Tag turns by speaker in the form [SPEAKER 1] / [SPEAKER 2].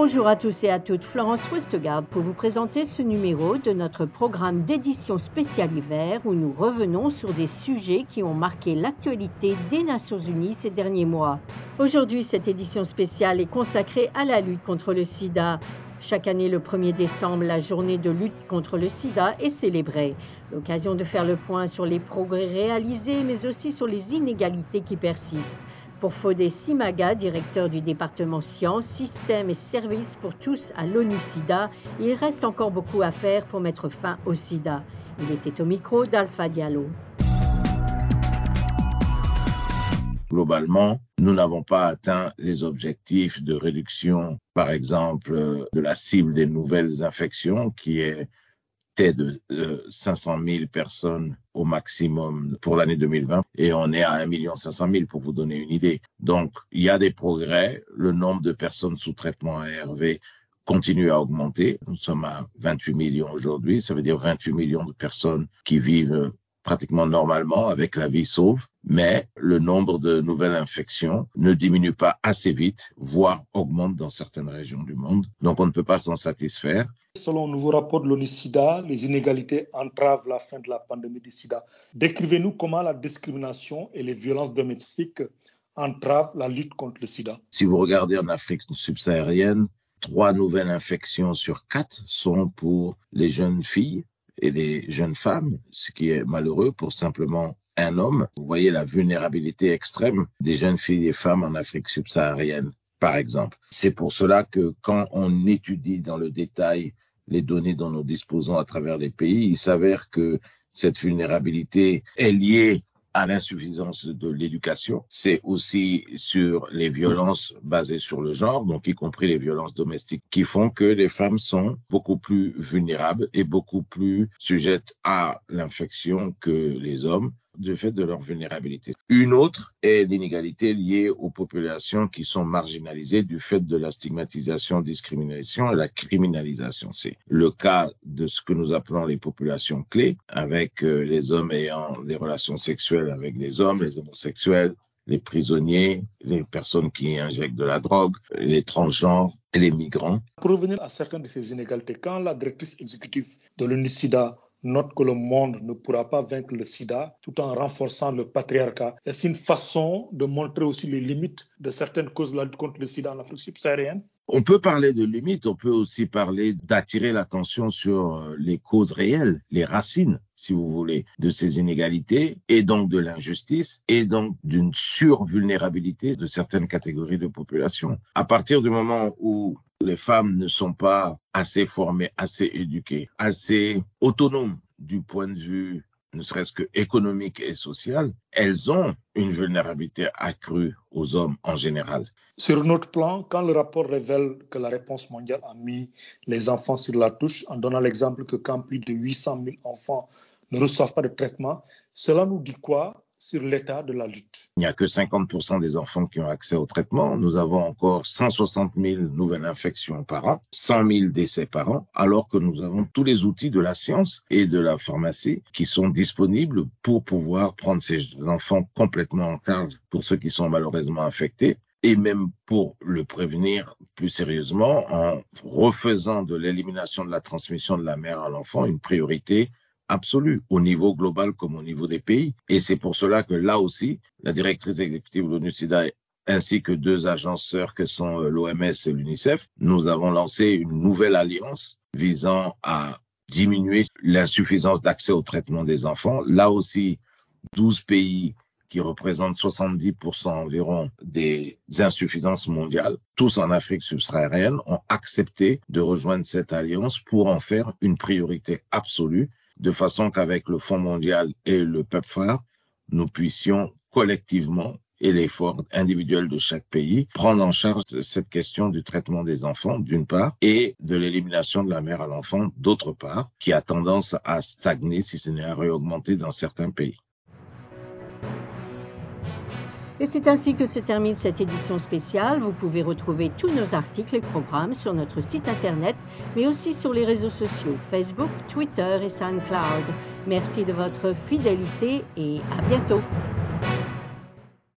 [SPEAKER 1] Bonjour à tous et à toutes, Florence Westgard pour vous présenter ce numéro de notre programme d'édition spéciale hiver où nous revenons sur des sujets qui ont marqué l'actualité des Nations Unies ces derniers mois. Aujourd'hui, cette édition spéciale est consacrée à la lutte contre le sida. Chaque année, le 1er décembre, la journée de lutte contre le sida est célébrée. L'occasion de faire le point sur les progrès réalisés, mais aussi sur les inégalités qui persistent. Pour Fodé Simaga, directeur du département sciences, systèmes et services pour tous à l'ONU-SIDA, il reste encore beaucoup à faire pour mettre fin au sida. Il était au micro d'Alpha Diallo.
[SPEAKER 2] Globalement, nous n'avons pas atteint les objectifs de réduction, par exemple, de la cible des nouvelles infections, qui est de 500 000 personnes au maximum pour l'année 2020 et on est à 1 500 000 pour vous donner une idée. Donc, il y a des progrès. Le nombre de personnes sous traitement ARV continue à augmenter. Nous sommes à 28 millions aujourd'hui. Ça veut dire 28 millions de personnes qui vivent pratiquement normalement avec la vie sauve, mais le nombre de nouvelles infections ne diminue pas assez vite, voire augmente dans certaines régions du monde. Donc on ne peut pas s'en satisfaire.
[SPEAKER 3] Selon un nouveau rapport de l'ONU-SIDA, les inégalités entravent la fin de la pandémie du sida. Décrivez-nous comment la discrimination et les violences domestiques entravent la lutte contre le sida.
[SPEAKER 2] Si vous regardez en Afrique subsaharienne, trois nouvelles infections sur quatre sont pour les jeunes filles et les jeunes femmes, ce qui est malheureux pour simplement un homme. Vous voyez la vulnérabilité extrême des jeunes filles et femmes en Afrique subsaharienne, par exemple. C'est pour cela que quand on étudie dans le détail les données dont nous disposons à travers les pays, il s'avère que cette vulnérabilité est liée à l'insuffisance de l'éducation. C'est aussi sur les violences basées sur le genre, donc y compris les violences domestiques, qui font que les femmes sont beaucoup plus vulnérables et beaucoup plus sujettes à l'infection que les hommes du fait de leur vulnérabilité. Une autre est l'inégalité liée aux populations qui sont marginalisées du fait de la stigmatisation, discrimination et la criminalisation. C'est le cas de ce que nous appelons les populations clés, avec euh, les hommes ayant des relations sexuelles avec les hommes, les homosexuels, les prisonniers, les personnes qui injectent de la drogue, les transgenres et les migrants.
[SPEAKER 3] Pour revenir à certaines de ces inégalités, quand la directrice exécutive de l'UNICIDA note que le monde ne pourra pas vaincre le sida tout en renforçant le patriarcat. Est-ce une façon de montrer aussi les limites de certaines causes de la lutte contre le sida en Afrique subsaharienne
[SPEAKER 2] on peut parler de limites, on peut aussi parler d'attirer l'attention sur euh, les causes réelles, les racines, si vous voulez, de ces inégalités et donc de l'injustice et donc d'une survulnérabilité de certaines catégories de population. À partir du moment où les femmes ne sont pas assez formées, assez éduquées, assez autonomes du point de vue ne serait-ce que économique et social, elles ont une vulnérabilité accrue aux hommes en général.
[SPEAKER 3] Sur notre plan, quand le rapport révèle que la réponse mondiale a mis les enfants sur la touche, en donnant l'exemple que quand plus de 800 000 enfants ne reçoivent pas de traitement, cela nous dit quoi? Sur l'état de la lutte.
[SPEAKER 2] Il n'y a que 50% des enfants qui ont accès au traitement. Nous avons encore 160 000 nouvelles infections par an, 100 000 décès par an, alors que nous avons tous les outils de la science et de la pharmacie qui sont disponibles pour pouvoir prendre ces enfants complètement en charge pour ceux qui sont malheureusement infectés et même pour le prévenir plus sérieusement en refaisant de l'élimination de la transmission de la mère à l'enfant une priorité absolue au niveau global comme au niveau des pays. Et c'est pour cela que là aussi, la directrice exécutive de l'ONU-SIDA ainsi que deux agences sœurs que sont euh, l'OMS et l'UNICEF, nous avons lancé une nouvelle alliance visant à diminuer l'insuffisance d'accès au traitement des enfants. Là aussi, 12 pays qui représentent 70% environ des insuffisances mondiales, tous en Afrique subsaharienne, ont accepté de rejoindre cette alliance pour en faire une priorité absolue de façon qu'avec le Fonds mondial et le PEPFAR, nous puissions collectivement et l'effort individuel de chaque pays, prendre en charge cette question du traitement des enfants, d'une part, et de l'élimination de la mère à l'enfant, d'autre part, qui a tendance à stagner, si ce n'est à réaugmenter dans certains pays.
[SPEAKER 1] Et c'est ainsi que se termine cette édition spéciale. Vous pouvez retrouver tous nos articles et programmes sur notre site internet, mais aussi sur les réseaux sociaux Facebook, Twitter et SoundCloud. Merci de votre fidélité et à bientôt.